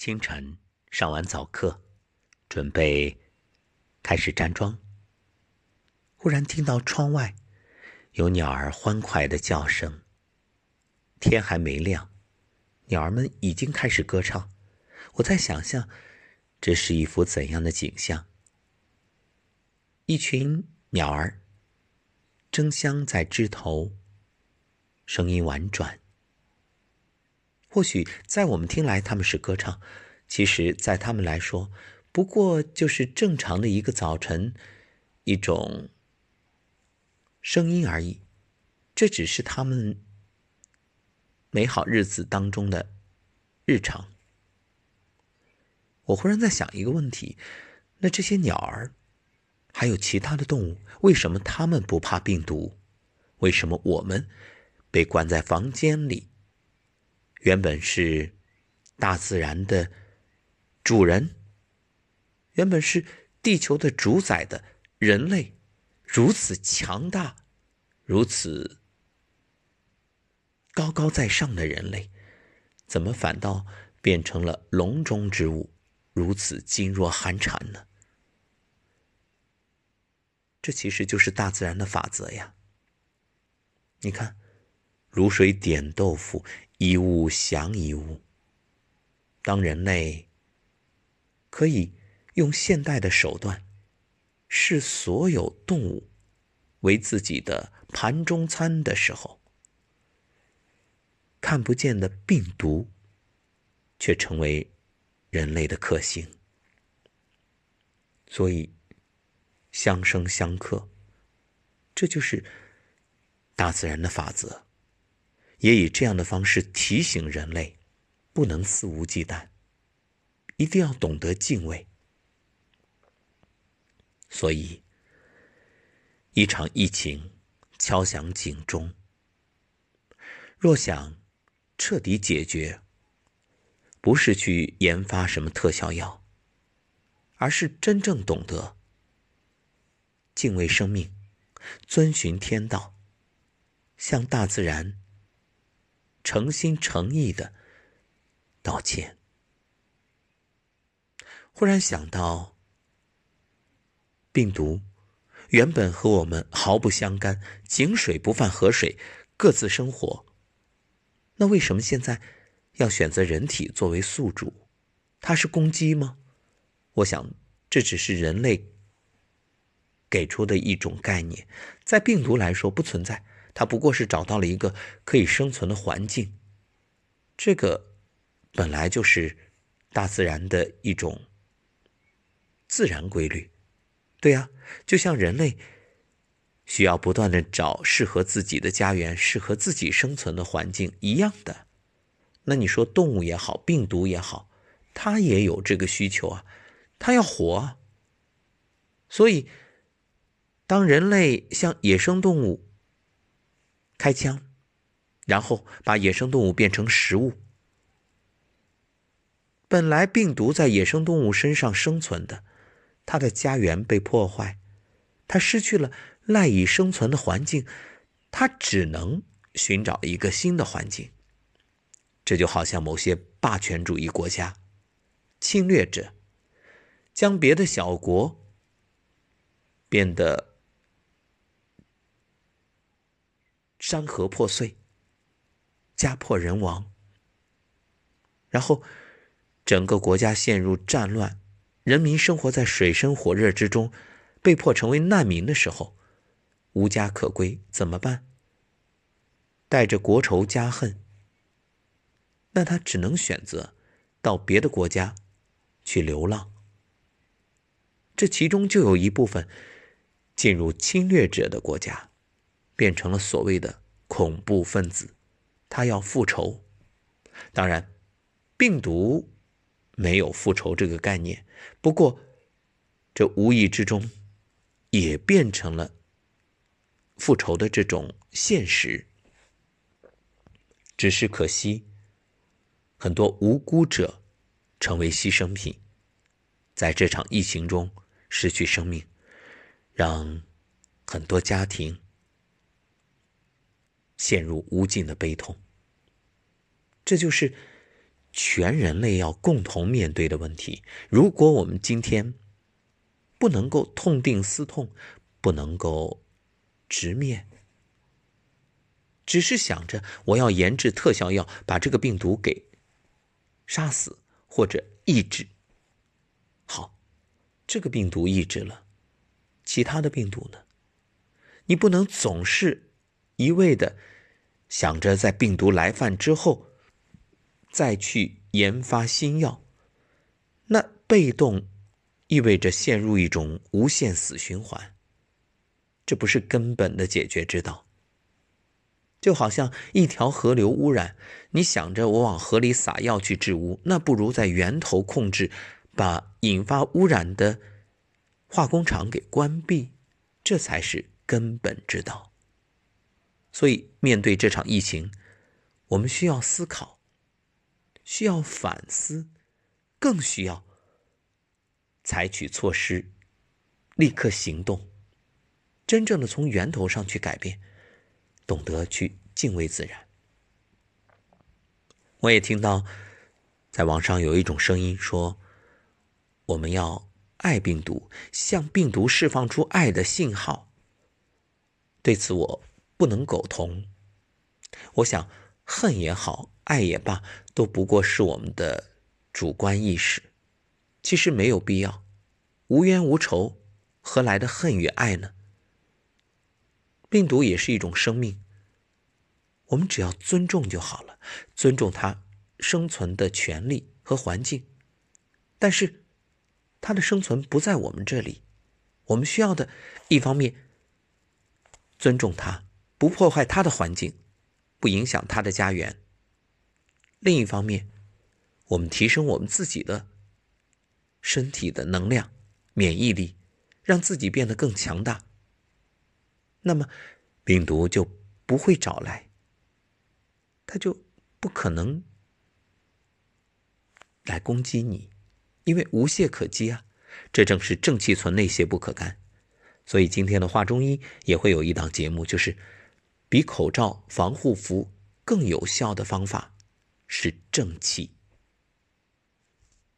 清晨上完早课，准备开始站桩，忽然听到窗外有鸟儿欢快的叫声。天还没亮，鸟儿们已经开始歌唱。我在想象，这是一幅怎样的景象？一群鸟儿争相在枝头，声音婉转。或许在我们听来，他们是歌唱；其实，在他们来说，不过就是正常的一个早晨，一种声音而已。这只是他们美好日子当中的日常。我忽然在想一个问题：那这些鸟儿，还有其他的动物，为什么他们不怕病毒？为什么我们被关在房间里？原本是大自然的主人，原本是地球的主宰的人类，如此强大，如此高高在上的人类，怎么反倒变成了笼中之物，如此噤若寒蝉呢？这其实就是大自然的法则呀。你看，卤水点豆腐。一物降一物。当人类可以用现代的手段视所有动物为自己的盘中餐的时候，看不见的病毒却成为人类的克星。所以，相生相克，这就是大自然的法则。也以这样的方式提醒人类，不能肆无忌惮，一定要懂得敬畏。所以，一场疫情敲响警钟。若想彻底解决，不是去研发什么特效药，而是真正懂得敬畏生命，遵循天道，向大自然。诚心诚意的道歉。忽然想到，病毒原本和我们毫不相干，井水不犯河水，各自生活。那为什么现在要选择人体作为宿主？它是攻击吗？我想，这只是人类给出的一种概念，在病毒来说不存在。它不过是找到了一个可以生存的环境，这个本来就是大自然的一种自然规律，对呀，就像人类需要不断的找适合自己的家园、适合自己生存的环境一样的。那你说动物也好，病毒也好，它也有这个需求啊，它要活啊。所以，当人类像野生动物，开枪，然后把野生动物变成食物。本来病毒在野生动物身上生存的，它的家园被破坏，它失去了赖以生存的环境，它只能寻找一个新的环境。这就好像某些霸权主义国家、侵略者，将别的小国变得。山河破碎，家破人亡，然后整个国家陷入战乱，人民生活在水深火热之中，被迫成为难民的时候，无家可归，怎么办？带着国仇家恨，那他只能选择到别的国家去流浪。这其中就有一部分进入侵略者的国家。变成了所谓的恐怖分子，他要复仇。当然，病毒没有复仇这个概念，不过这无意之中也变成了复仇的这种现实。只是可惜，很多无辜者成为牺牲品，在这场疫情中失去生命，让很多家庭。陷入无尽的悲痛。这就是全人类要共同面对的问题。如果我们今天不能够痛定思痛，不能够直面，只是想着我要研制特效药把这个病毒给杀死或者抑制，好，这个病毒抑制了，其他的病毒呢？你不能总是一味的想着在病毒来犯之后再去研发新药，那被动。意味着陷入一种无限死循环，这不是根本的解决之道。就好像一条河流污染，你想着我往河里撒药去治污，那不如在源头控制，把引发污染的化工厂给关闭，这才是根本之道。所以，面对这场疫情，我们需要思考，需要反思，更需要。采取措施，立刻行动，真正的从源头上去改变，懂得去敬畏自然。我也听到，在网上有一种声音说，我们要爱病毒，向病毒释放出爱的信号。对此我不能苟同。我想，恨也好，爱也罢，都不过是我们的主观意识。其实没有必要，无冤无仇，何来的恨与爱呢？病毒也是一种生命，我们只要尊重就好了，尊重它生存的权利和环境。但是，它的生存不在我们这里，我们需要的，一方面尊重它，不破坏他的环境，不影响他的家园；另一方面，我们提升我们自己的。身体的能量、免疫力，让自己变得更强大。那么，病毒就不会找来，它就不可能来攻击你，因为无懈可击啊！这正是正气存内，邪不可干。所以今天的话中医也会有一档节目，就是比口罩、防护服更有效的方法是正气。